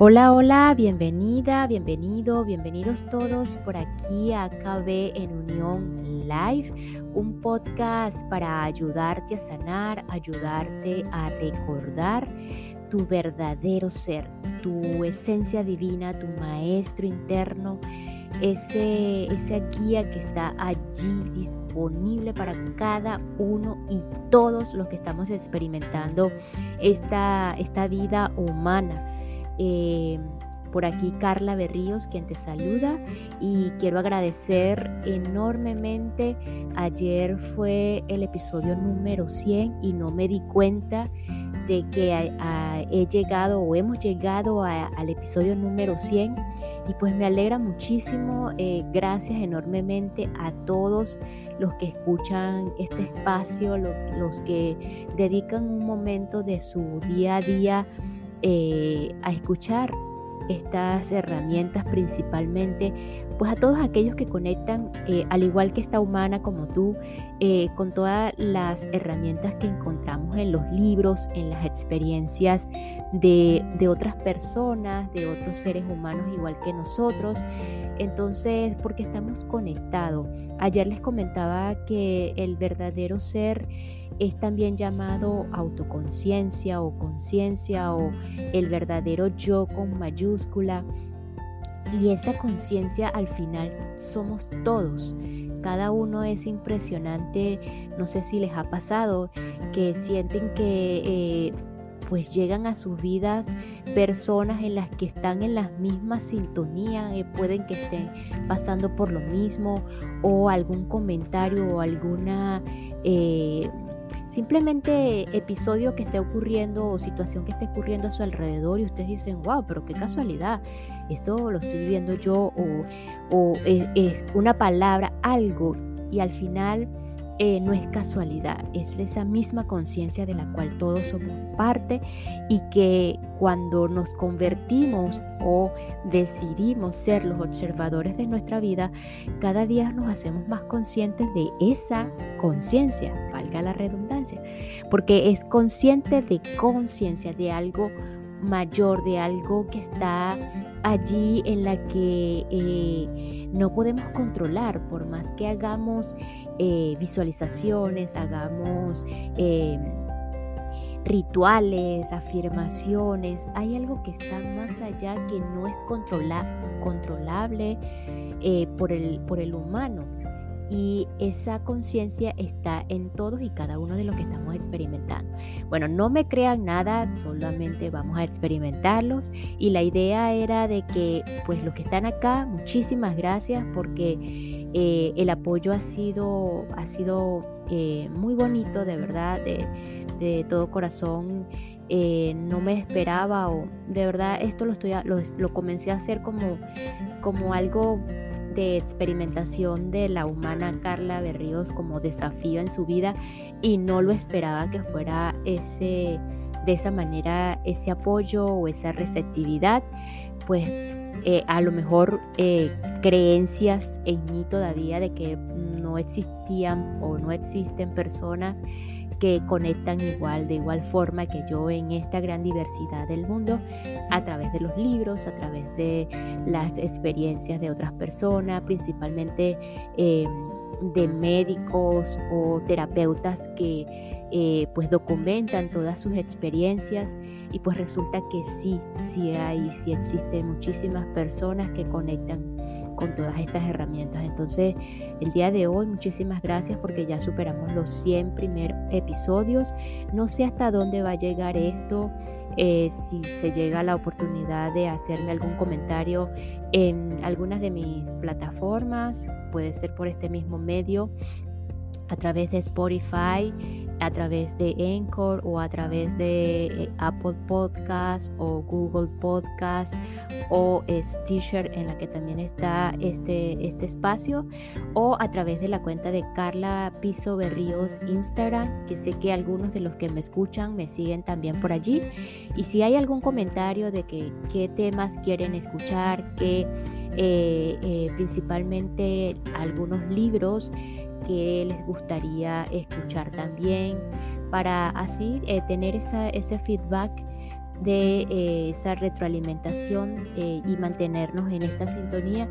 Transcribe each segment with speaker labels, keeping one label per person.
Speaker 1: Hola, hola, bienvenida, bienvenido, bienvenidos todos por aquí a KB en Unión Live, un podcast para ayudarte a sanar, ayudarte a recordar tu verdadero ser, tu esencia divina, tu maestro interno, ese, esa guía que está allí disponible para cada uno y todos los que estamos experimentando esta, esta vida humana eh, por aquí Carla Berríos, quien te saluda y quiero agradecer enormemente. Ayer fue el episodio número 100 y no me di cuenta de que he llegado o hemos llegado al episodio número 100 y pues me alegra muchísimo. Eh, gracias enormemente a todos los que escuchan este espacio, los que dedican un momento de su día a día eh, a escuchar estas herramientas principalmente, pues a todos aquellos que conectan, eh, al igual que esta humana como tú, eh, con todas las herramientas que encontramos en los libros, en las experiencias de, de otras personas, de otros seres humanos igual que nosotros. Entonces, porque estamos conectados. Ayer les comentaba que el verdadero ser es también llamado autoconciencia o conciencia o el verdadero yo con mayúscula. Y esa conciencia al final somos todos. Cada uno es impresionante. No sé si les ha pasado que sienten que eh, pues llegan a sus vidas personas en las que están en la misma sintonía, eh, pueden que estén pasando por lo mismo o algún comentario o alguna... Eh, simplemente episodio que esté ocurriendo o situación que esté ocurriendo a su alrededor y ustedes dicen, wow, pero qué casualidad, esto lo estoy viviendo yo o, es, una palabra, algo y al final eh, no es casualidad, es esa misma conciencia de la cual todos somos parte y que cuando nos convertimos o decidimos ser los observadores de nuestra vida, cada día nos hacemos más conscientes de esa conciencia, valga la redundancia, porque es consciente de conciencia, de algo mayor, de algo que está allí en la que eh, no podemos controlar, por más que hagamos eh, visualizaciones, hagamos eh, rituales, afirmaciones, hay algo que está más allá que no es controlable por, el, por el humano y esa conciencia está en todos y cada uno de los que estamos experimentando. Bueno, no me crean nada, solamente vamos a experimentarlos y la idea era de que pues los que están acá, muchísimas gracias porque eh, el apoyo ha sido, ha sido eh, muy bonito, de verdad, de, todo corazón. Eh, no me esperaba o de verdad esto lo, estoy, lo comencé a hacer como, como algo de experimentación de la humana Carla Berríos como desafío en su vida y no lo esperaba que fuera ese de esa manera ese apoyo o esa receptividad pues eh, a lo mejor eh, creencias en mí todavía de que no existían o no existen personas que conectan igual, de igual forma que yo en esta gran diversidad del mundo, a través de los libros, a través de las experiencias de otras personas, principalmente em, de médicos o terapeutas que eh, pues documentan todas sus experiencias. Y pues resulta que sí, sí hay, sí existen muchísimas personas que conectan con todas estas herramientas. Entonces, el día de hoy, muchísimas gracias porque ya superamos los 100 primeros episodios. No sé hasta dónde va a llegar esto. Eh, si se llega la oportunidad de hacerme algún comentario en algunas de mis plataformas, puede ser por este mismo medio, a través de Spotify, a través de Anchor o a través de eh, Apple Podcast o Google Podcast o Stitcher en la que también está este, este espacio o a través de la cuenta de Carla Piso Berríos Instagram que sé que algunos de los que me escuchan me siguen también por allí. Y si hay algún comentario de que qué temas quieren escuchar que eh, eh, principalmente algunos libros que les gustaría escuchar también, para así eh, tener ese feedback de eh, esa retroalimentación eh, y mantenernos en esta sintonía,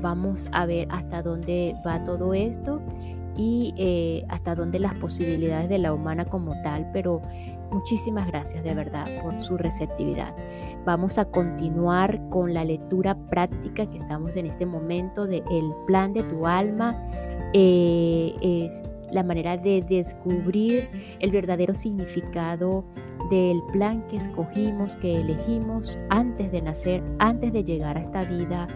Speaker 1: vamos a ver hasta dónde va todo esto y hasta dónde las posibilidades de la humana como tal, pero muchísimas gracias de verdad por su receptividad. Vamos a continuar con la lectura práctica que estamos en este momento de El plan de tu alma. Es la manera de descubrir el verdadero significado del plan que escogimos, que elegimos antes de nacer, antes de llegar a esta vida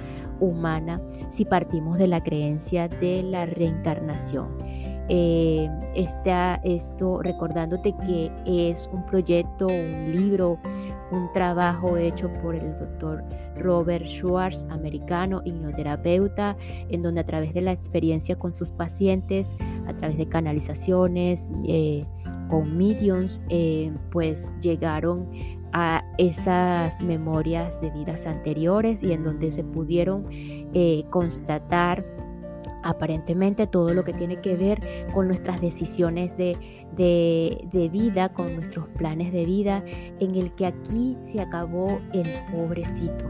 Speaker 1: humana, si partimos de la creencia de la reencarnación. Eh, está esto recordándote que es un proyecto, un libro, un trabajo hecho por el doctor Robert Schwartz, americano, hipnoterapeuta, en donde a través de la experiencia con sus pacientes, a través de canalizaciones, eh, con mediums, eh, pues llegaron a esas memorias de vidas anteriores y en donde se pudieron eh, constatar aparentemente todo lo que tiene que ver con nuestras decisiones de, de, vida, con nuestros planes de vida, en el que aquí se acabó el pobrecito.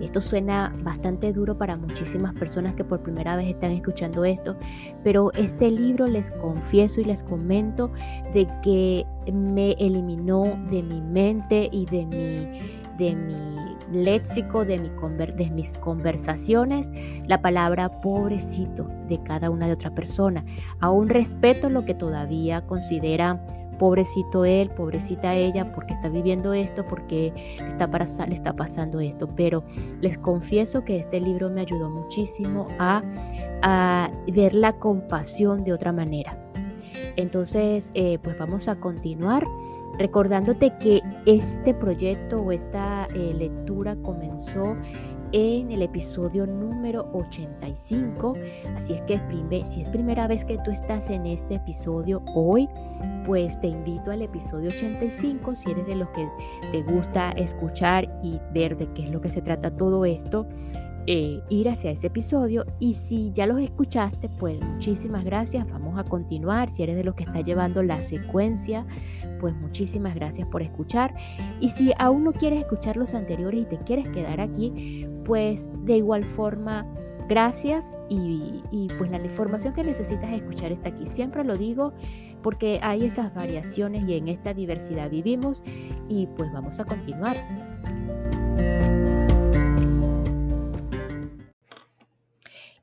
Speaker 1: Esto suena bastante duro para muchísimas personas que por primera vez están escuchando esto, pero este libro les confieso y les comento de que me eliminó de mi mente y de mi, de mi léxico, de, mi de mis conversaciones, la palabra pobrecito de cada una de otra persona. Aún respeto lo que todavía considera pobrecito él, pobrecita ella, porque está viviendo esto, porque está para, le está pasando esto. Pero les confieso que este libro me ayudó muchísimo a, ver la compasión de otra manera. Entonces, eh, pues vamos a continuar recordándote que este proyecto o esta eh, lectura comenzó en el episodio número 85. Así es que si es primera vez que tú estás en este episodio hoy, pues te invito al episodio 85 si eres de los que te gusta escuchar y ver de qué es lo que se trata todo esto. Eh, ir hacia ese episodio. Y si ya los escuchaste pues muchísimas gracias. Vamos a continuar. Si eres de los que está llevando la secuencia pues muchísimas gracias por escuchar. Y si aún no quieres escuchar los anteriores y te quieres quedar aquí pues de igual forma gracias. Y, pues la información que necesitas escuchar está aquí. Siempre lo digo porque hay esas variaciones y en esta diversidad vivimos. Y pues vamos a continuar.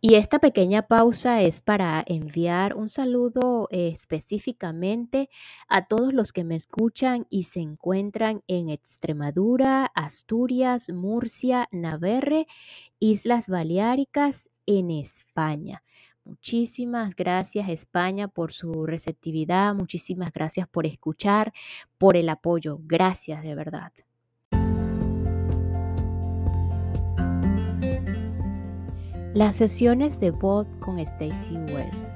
Speaker 1: Y esta pequeña pausa es para enviar un saludo eh, específicamente a todos los que me escuchan y se encuentran en Extremadura, Asturias, Murcia, Navarre, Islas Baleáricas, en España. Muchísimas gracias España por su receptividad, muchísimas gracias por escuchar, por el apoyo. Gracias de verdad. Las sesiones de Bob con Stacy Wells.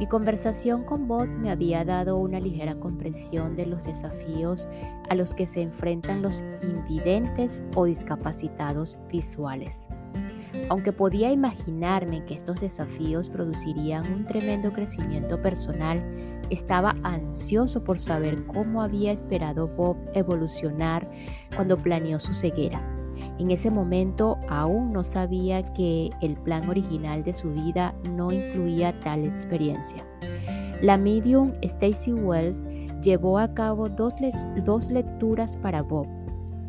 Speaker 1: Mi conversación con Bob me había dado una ligera comprensión de los desafíos a los que se enfrentan los invidentes o discapacitados visuales. Aunque podía imaginarme que estos desafíos producirían un tremendo crecimiento personal, estaba ansioso por saber cómo había esperado Bob evolucionar cuando planeó su ceguera. En ese momento aún no sabía que el plan original de su vida no incluía tal experiencia. La medium Stacy Wells llevó a cabo dos, dos lecturas para Bob.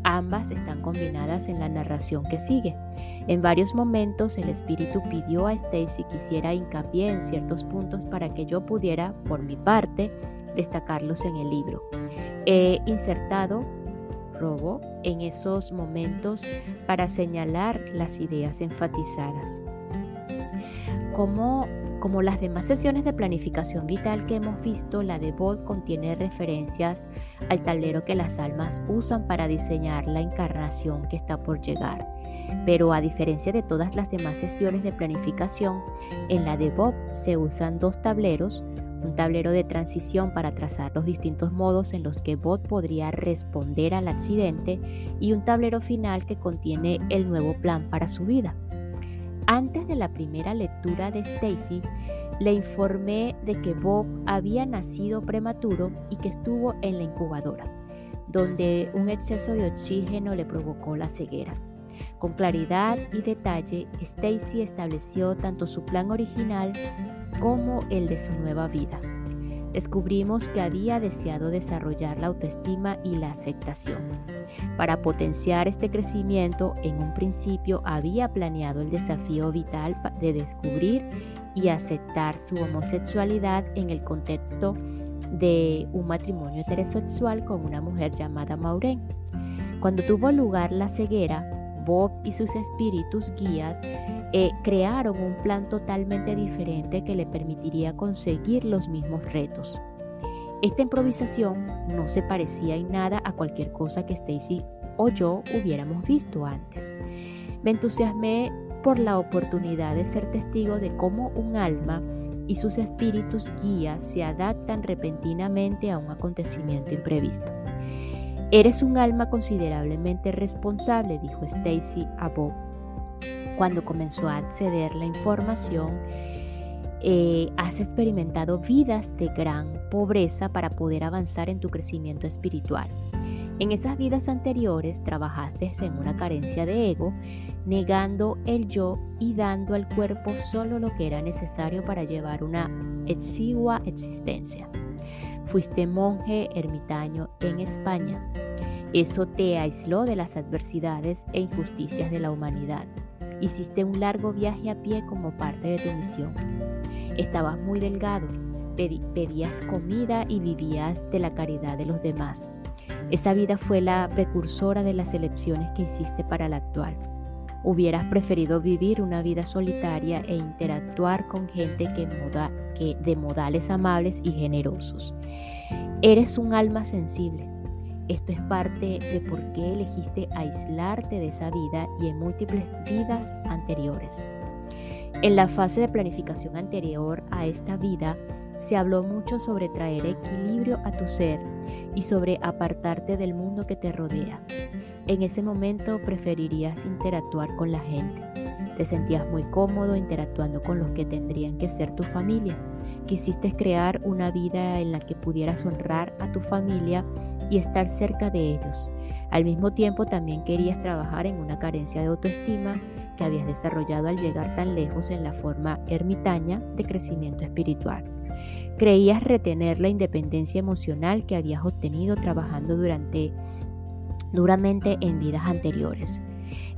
Speaker 1: Ambas están combinadas en la narración que sigue. En varios momentos el espíritu pidió a Stacy que hiciera hincapié en ciertos puntos para que yo pudiera, por mi parte, destacarlos en el libro. He insertado robo en esos momentos para señalar las ideas enfatizadas. Como, como las demás sesiones de planificación vital que hemos visto, la de Bolt contiene referencias al tablero que las almas usan para diseñar la encarnación que está por llegar. Pero a diferencia de todas las demás sesiones de planificación, en la de Bob se usan dos tableros, un tablero de transición para trazar los distintos modos en los que Bot podría responder al accidente y un tablero final que contiene el nuevo plan para su vida. Antes de la primera lectura de Stacy, le informé de que Bob había nacido prematuro y que estuvo en la incubadora. donde un exceso de oxígeno le provocó la ceguera. Con claridad y detalle, Stacy estableció tanto su plan original como el de su nueva vida. Descubrimos que había deseado desarrollar la autoestima y la aceptación. Para potenciar este crecimiento, en un principio había planeado el desafío vital de descubrir y aceptar su homosexualidad en el contexto de un matrimonio heterosexual con una mujer llamada Maureen. Cuando tuvo lugar la ceguera, Bob y sus espíritus guías eh, crearon un plan totalmente diferente que le permitiría conseguir los mismos retos. Esta improvisación no se parecía en nada a cualquier cosa que Stacy o yo hubiéramos visto antes. Me entusiasmé por la oportunidad de ser testigo de cómo un alma y sus espíritus guías se adaptan repentinamente a un acontecimiento imprevisto. Eres un alma considerablemente responsable, dijo Stacy a Bob cuando comenzó a acceder la información. Eh, has experimentado vidas de gran pobreza para poder avanzar en tu crecimiento espiritual. En esas vidas anteriores trabajaste en una carencia de ego, negando el yo y dando al cuerpo solo lo que era necesario para llevar una exigua existencia. Fuiste monje ermitaño en España. Eso te aisló de las adversidades e injusticias de la humanidad. Hiciste un largo viaje a pie como parte de tu misión. Estabas muy delgado, pedías comida y vivías de la caridad de los demás. Esa vida fue la precursora de las elecciones que hiciste para la actual. Hubieras preferido vivir una vida solitaria e interactuar con gente que, que de modales amables y generosos. Eres un alma sensible. Esto es parte de por qué elegiste aislarte de esa vida y en múltiples vidas anteriores. En la fase de planificación anterior a esta vida, se habló mucho sobre traer equilibrio a tu ser y sobre apartarte del mundo que te rodea. En ese momento preferirías interactuar con la gente. Te sentías muy cómodo interactuando con los que tendrían que ser tu familia. Quisiste crear una vida en la que pudieras honrar a tu familia y estar cerca de ellos. Al mismo tiempo también querías trabajar en una carencia de autoestima que habías desarrollado al llegar tan lejos en la forma ermitaña de crecimiento espiritual. Creías retener la independencia emocional que habías obtenido trabajando duramente en vidas anteriores.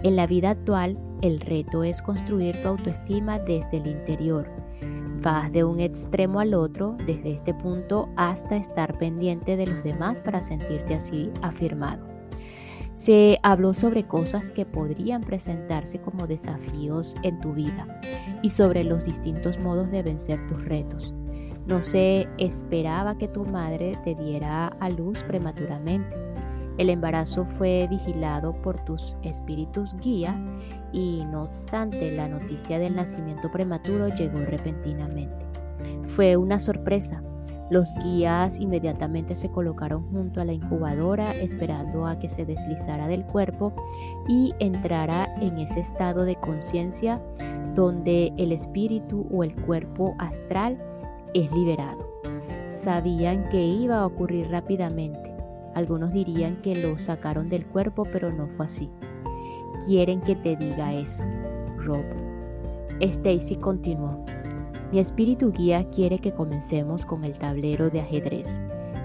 Speaker 1: En la vida actual, el reto es construir tu autoestima desde el interior. Vas de un extremo al otro, desde este punto hasta estar pendiente de los demás para sentirte así afirmado. Se habló sobre cosas que podrían presentarse como desafíos en tu vida y sobre los distintos modos de vencer tus retos. No se esperaba que tu madre te diera a luz prematuramente el embarazo fue vigilado por tus espíritus guía y no obstante la noticia del nacimiento prematuro llegó repentinamente. Fue una sorpresa. Los guías inmediatamente se colocaron junto a la incubadora esperando a que se deslizara del cuerpo y entrara en ese estado de conciencia donde el espíritu o el cuerpo astral es liberado. Sabían que iba a ocurrir rápidamente algunos dirían que lo sacaron del cuerpo, pero no fue así. Quieren que te diga eso, Rob. Stacy continuó. Mi espíritu guía quiere que comencemos con el tablero de ajedrez,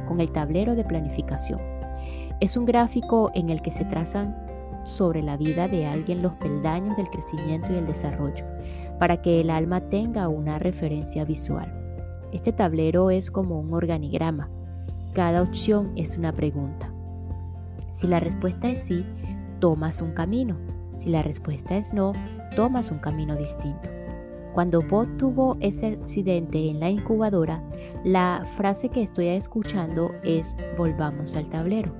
Speaker 1: con el tablero de planificación. Es un gráfico en el que se trazan sobre la vida de alguien los peldaños del crecimiento y el desarrollo, para que el alma tenga una referencia visual. Este tablero es como un organigrama, cada opción es una pregunta. Si la respuesta es sí, tomas un camino. Si la respuesta es no, tomas un camino distinto. Cuando Bob tuvo ese accidente en la incubadora, la frase que estoy escuchando es volvamos al tablero.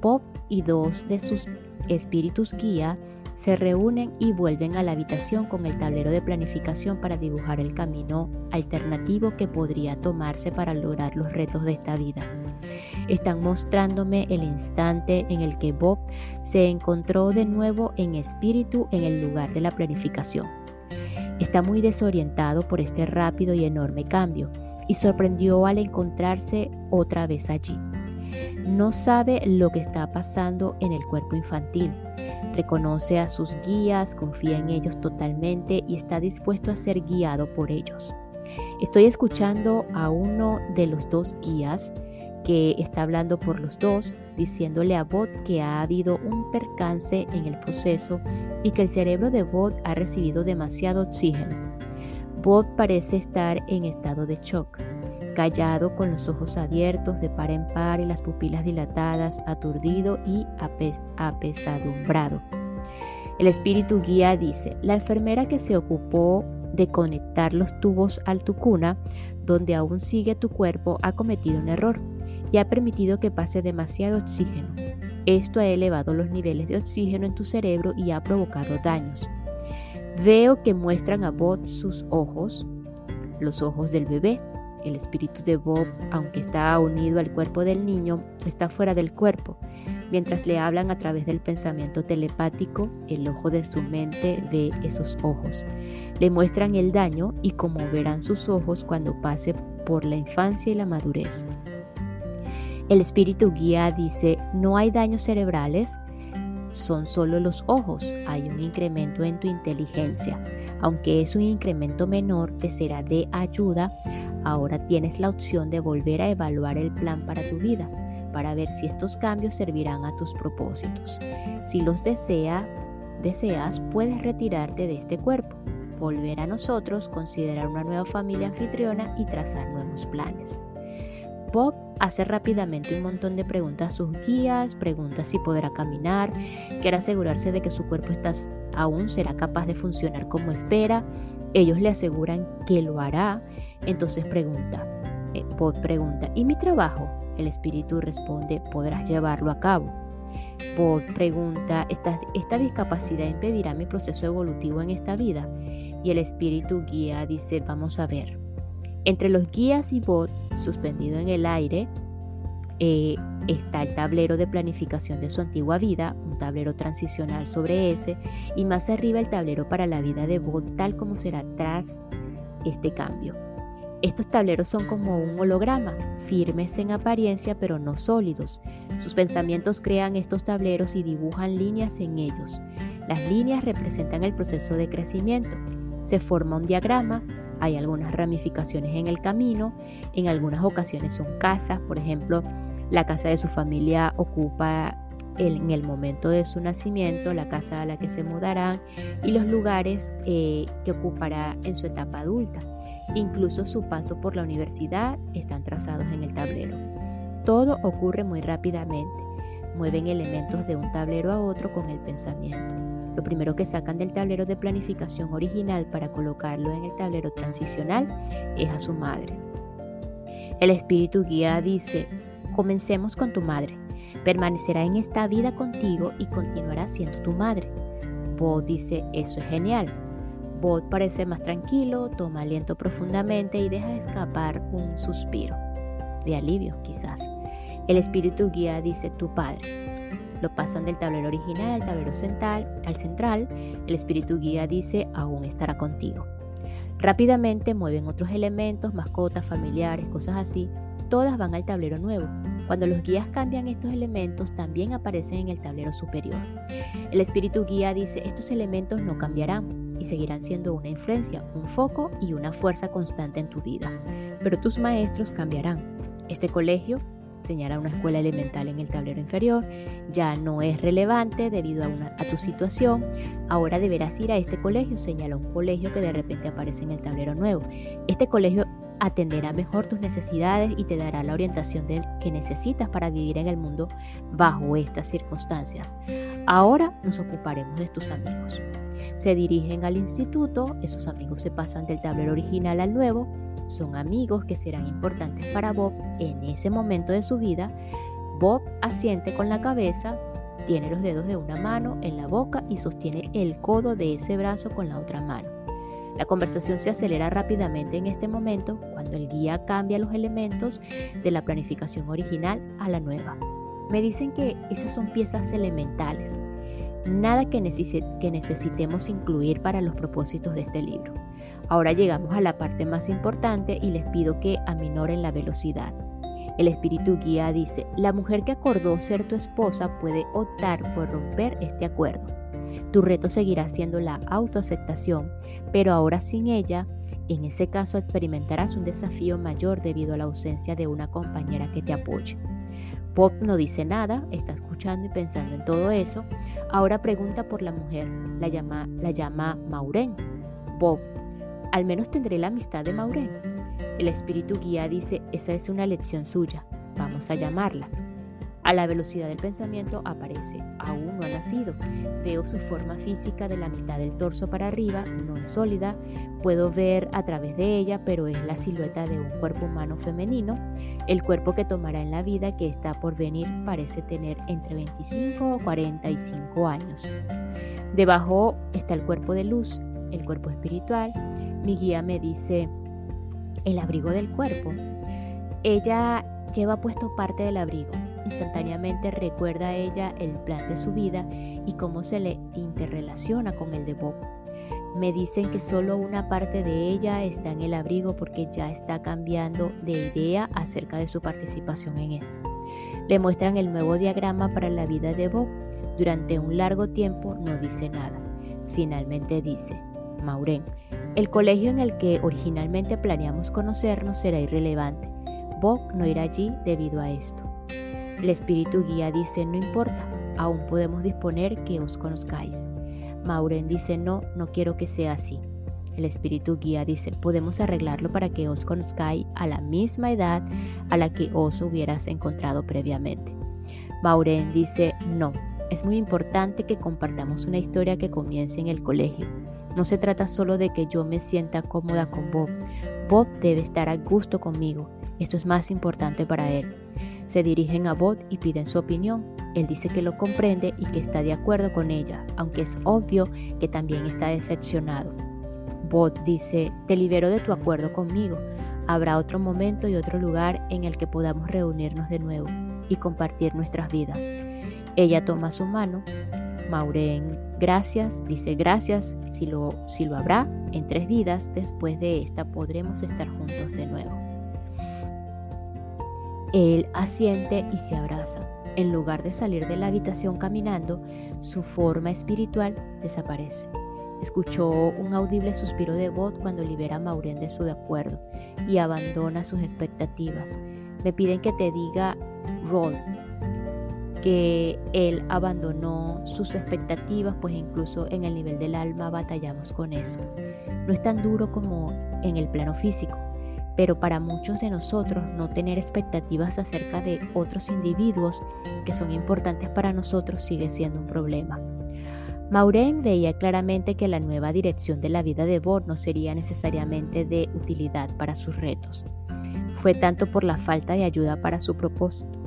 Speaker 1: Bob y dos de sus espíritus guía se reúnen y vuelven a la habitación con el tablero de planificación para dibujar el camino alternativo que podría tomarse para lograr los retos de esta vida. Están mostrándome el instante en el que Bob se encontró de nuevo en espíritu en el lugar de la planificación. Está muy desorientado por este rápido y enorme cambio y sorprendió al encontrarse otra vez allí. No sabe lo que está pasando en el cuerpo infantil. Reconoce a sus guías, confía en ellos totalmente y está dispuesto a ser guiado por ellos. Estoy escuchando a uno de los dos guías que está hablando por los dos, diciéndole a Bot que ha habido un percance en el proceso y que el cerebro de Bot ha recibido demasiado oxígeno. Bot parece estar en estado de shock, callado con los ojos abiertos de par en par y las pupilas dilatadas, aturdido y apesadumbrado. El espíritu guía dice, la enfermera que se ocupó de conectar los tubos al tu cuna, donde aún sigue tu cuerpo, ha cometido un error y ha permitido que pase demasiado oxígeno. Esto ha elevado los niveles de oxígeno en tu cerebro y ha provocado daños. Veo que muestran a Bob sus ojos, los ojos del bebé. El espíritu de Bob, aunque está unido al cuerpo del niño, está fuera del cuerpo. Mientras le hablan a través del pensamiento telepático, el ojo de su mente ve esos ojos. Le muestran el daño y cómo verán sus ojos cuando pase por la infancia y la madurez. El espíritu guía dice, no hay daños cerebrales, son solo los ojos, hay un incremento en tu inteligencia. Aunque es un incremento menor, te será de ayuda. Ahora tienes la opción de volver a evaluar el plan para tu vida, para ver si estos cambios servirán a tus propósitos. Si los desea, deseas, puedes retirarte de este cuerpo, volver a nosotros, considerar una nueva familia anfitriona y trazar nuevos planes. Bob hace rápidamente un montón de preguntas a sus guías, pregunta si podrá caminar, quiere asegurarse de que su cuerpo está, aún será capaz de funcionar como espera. Ellos le aseguran que lo hará. Entonces pregunta, eh, pregunta, ¿y mi trabajo? El espíritu responde, podrás llevarlo a cabo. Bob pregunta, ¿esta, ¿esta discapacidad impedirá mi proceso evolutivo en esta vida? Y el espíritu guía dice, vamos a ver. Entre los guías y bot suspendido en el aire eh, está el tablero de planificación de su antigua vida, un tablero transicional sobre ese, y más arriba el tablero para la vida de bot tal como será tras este cambio. Estos tableros son como un holograma, firmes en apariencia pero no sólidos. Sus pensamientos crean estos tableros y dibujan líneas en ellos. Las líneas representan el proceso de crecimiento. Se forma un diagrama hay algunas ramificaciones en el camino, en algunas ocasiones son casas, por ejemplo, la casa de su familia ocupa en el momento de su nacimiento, la casa a la que se mudarán y los lugares eh, que ocupará en su etapa adulta. Incluso su paso por la universidad están trazados en el tablero. Todo ocurre muy rápidamente. Mueven elementos de un tablero a otro con el pensamiento. Lo primero que sacan del tablero de planificación original para colocarlo en el tablero transicional es a su madre. El espíritu guía dice, comencemos con tu madre. Permanecerá en esta vida contigo y continuará siendo tu madre. Bod dice, eso es genial. Bod parece más tranquilo, toma aliento profundamente y deja escapar un suspiro. De alivio, quizás. El espíritu guía dice, tu padre. Lo pasan del tablero original al tablero central, al central. El espíritu guía dice, aún estará contigo. Rápidamente mueven otros elementos, mascotas, familiares, cosas así. Todas van al tablero nuevo. Cuando los guías cambian estos elementos, también aparecen en el tablero superior. El espíritu guía dice, estos elementos no cambiarán y seguirán siendo una influencia, un foco y una fuerza constante en tu vida. Pero tus maestros cambiarán. Este colegio señala una escuela elemental en el tablero inferior, ya no es relevante debido a, a tu situación, ahora deberás ir a este colegio, señala un colegio que de repente aparece en el tablero nuevo. Este colegio atenderá mejor tus necesidades y te dará la orientación que necesitas para vivir en el mundo bajo estas circunstancias. Ahora nos ocuparemos de tus amigos. Se dirigen al instituto, esos amigos se pasan del tablero original al nuevo, son amigos que serán importantes para Bob en ese momento de su vida. Bob asiente con la cabeza, tiene los dedos de una mano en la boca y sostiene el codo de ese brazo con la otra mano. La conversación se acelera rápidamente en este momento cuando el guía cambia los elementos de la planificación original a la nueva. Me dicen que esas son piezas elementales, nada que, necesitemos incluir para los propósitos de este libro. Ahora llegamos a la parte más importante y les pido que aminoren la velocidad. El espíritu guía dice, la mujer que acordó ser tu esposa puede optar por romper este acuerdo. Tu reto seguirá siendo la autoaceptación, pero ahora sin ella, en ese caso experimentarás un desafío mayor debido a la ausencia de una compañera que te apoye. Bob no dice nada, está escuchando y pensando en todo eso. Ahora pregunta por la mujer, la llama, la llama Maureen. Bob, al menos tendré la amistad de Maureen. El espíritu guía dice, esa es una lección suya, vamos a llamarla. A la velocidad del pensamiento aparece, aún no ha nacido. Veo su forma física de la mitad del torso para arriba, no es sólida. Puedo ver a través de ella, pero es la silueta de un cuerpo humano femenino. El cuerpo que tomará en la vida que está por venir parece tener entre 25 o 45 años. Debajo está el cuerpo de luz, el cuerpo espiritual. Mi guía me dice, el abrigo del cuerpo. Ella lleva puesto parte del abrigo Instantáneamente recuerda a ella el plan de su vida y cómo se le interrelaciona con el de Bob. Me dicen que solo una parte de ella está en el abrigo porque ya está cambiando de idea acerca de su participación en esto. Le muestran el nuevo diagrama para la vida de Bob. Durante un largo tiempo no dice nada. Finalmente dice, Maureen, el colegio en el que originalmente planeamos conocernos será irrelevante. Bob no irá allí debido a esto. El espíritu guía dice, no importa, aún podemos disponer que os conozcáis. Maureen dice, no, no quiero que sea así. El espíritu guía dice, podemos arreglarlo para que os conozcáis a la misma edad a la que os hubieras encontrado previamente. Maureen dice, no, es muy importante que compartamos una historia que comience en el colegio. No se trata solo de que yo me sienta cómoda con Bob. Bob debe estar a gusto conmigo. Esto es más importante para él. Se dirigen a Bot y piden su opinión. Él dice que lo comprende y que está de acuerdo con ella, aunque es obvio que también está decepcionado. Bot dice, te libero de tu acuerdo conmigo. Habrá otro momento y otro lugar en el que podamos reunirnos de nuevo y compartir nuestras vidas. Ella toma su mano. Maureen, gracias, dice gracias, si lo, si lo habrá, en tres vidas después de esta podremos estar juntos de nuevo. Él asiente y se abraza. En lugar de salir de la habitación caminando, su forma espiritual desaparece. Escuchó un audible suspiro de Bot cuando libera a Maureen de su acuerdo y abandona sus expectativas. Me piden que te diga, Rod, que él abandonó sus expectativas, pues incluso en el nivel del alma batallamos con eso. No es tan duro como en el plano físico, pero para muchos de nosotros no tener expectativas acerca de otros individuos que son importantes para nosotros sigue siendo un problema. Maureen veía claramente que la nueva dirección de la vida de Bob no sería necesariamente de utilidad para sus retos. Fue tanto por la falta de ayuda para su propósito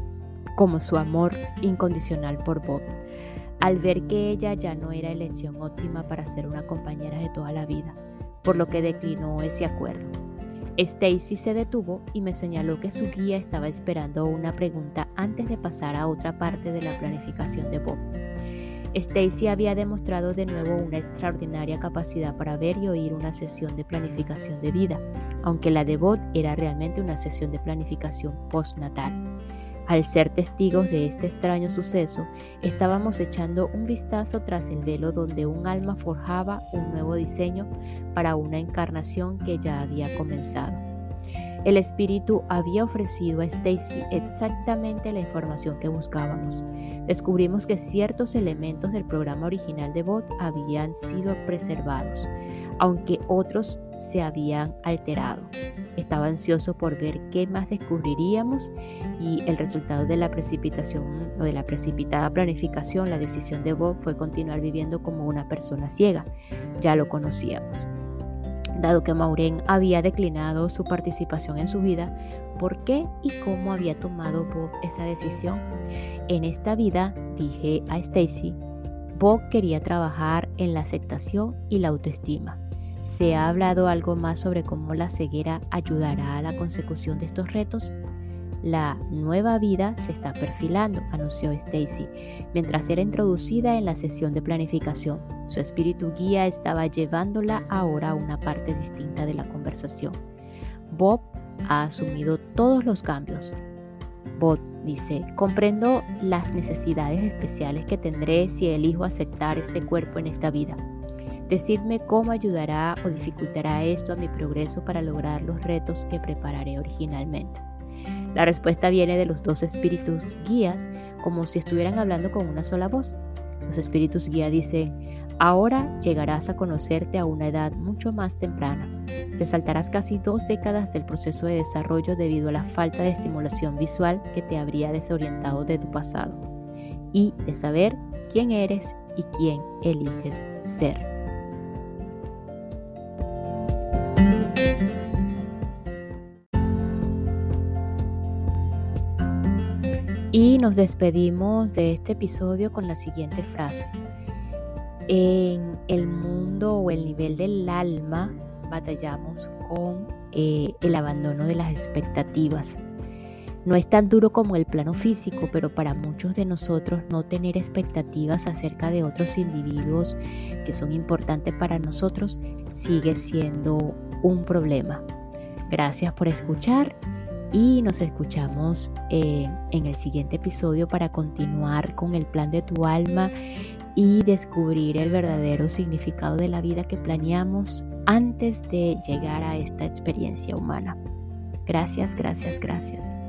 Speaker 1: como su amor incondicional por Bob. Al ver que ella ya no era elección óptima para ser una compañera de toda la vida, por lo que declinó ese acuerdo. Stacy se detuvo y me señaló que su guía estaba esperando una pregunta antes de pasar a otra parte de la planificación de Bob. Stacy había demostrado de nuevo una extraordinaria capacidad para ver y oír una sesión de planificación de vida, aunque la de Bob era realmente una sesión de planificación postnatal. Al ser testigos de este extraño suceso, estábamos echando un vistazo tras el velo donde un alma forjaba un nuevo diseño para una encarnación que ya había comenzado. El espíritu había ofrecido a Stacy exactamente la información que buscábamos. Descubrimos que ciertos elementos del programa original de Bot habían sido preservados, aunque otros se habían alterado. Estaba ansioso por ver qué más descubriríamos y el resultado de la precipitación o de la precipitada planificación, la decisión de Bob fue continuar viviendo como una persona ciega. Ya lo conocíamos. Dado que Maureen había declinado su participación en su vida, ¿por qué y cómo había tomado Bob esa decisión? En esta vida, dije a Stacy, Bob quería trabajar en la aceptación y la autoestima. ¿Se ha hablado algo más sobre cómo la ceguera ayudará a la consecución de estos retos? La nueva vida se está perfilando, anunció Stacy, mientras era introducida en la sesión de planificación. Su espíritu guía estaba llevándola ahora a una parte distinta de la conversación. Bob ha asumido todos los cambios. Bot dice, comprendo las necesidades especiales que tendré si elijo aceptar este cuerpo en esta vida. Decidme cómo ayudará o dificultará esto a mi progreso para lograr los retos que prepararé originalmente. La respuesta viene de los dos espíritus guías, como si estuvieran hablando con una sola voz. Los espíritus guía dicen, ahora llegarás a conocerte a una edad mucho más temprana. Te saltarás casi dos décadas del proceso de desarrollo debido a la falta de estimulación visual que te habría desorientado de tu pasado y de saber quién eres y quién eliges ser. Y nos despedimos de este episodio con la siguiente frase. En el mundo o el nivel del alma batallamos con eh, el abandono de las expectativas. No es tan duro como el plano físico, pero para muchos de nosotros no tener expectativas acerca de otros individuos que son importantes para nosotros sigue siendo un problema. Gracias por escuchar y nos escuchamos eh, en el siguiente episodio para continuar con el plan de tu alma y descubrir el verdadero significado de la vida que planeamos antes de llegar a esta experiencia humana. Gracias, gracias, gracias.